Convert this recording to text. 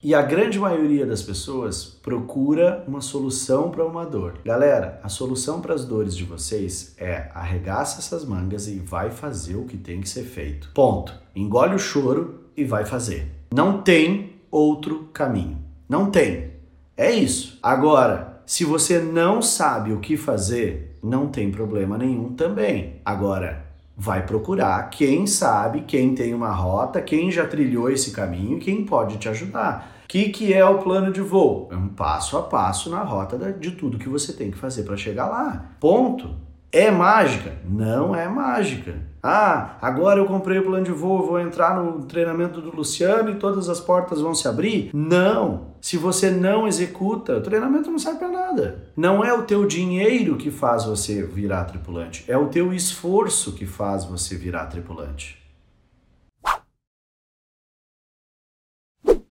E a grande maioria das pessoas procura uma solução para uma dor. Galera, a solução para as dores de vocês é arregaça essas mangas e vai fazer o que tem que ser feito. Ponto. Engole o choro e vai fazer. Não tem outro caminho. Não tem. É isso. Agora, se você não sabe o que fazer, não tem problema nenhum também. Agora, vai procurar quem sabe, quem tem uma rota, quem já trilhou esse caminho, quem pode te ajudar. O que, que é o plano de voo? É um passo a passo na rota de tudo que você tem que fazer para chegar lá. Ponto. É mágica? Não é mágica. Ah, agora eu comprei o plano de voo, vou entrar no treinamento do Luciano e todas as portas vão se abrir? Não. Se você não executa, o treinamento não serve para nada. Não é o teu dinheiro que faz você virar tripulante, é o teu esforço que faz você virar tripulante.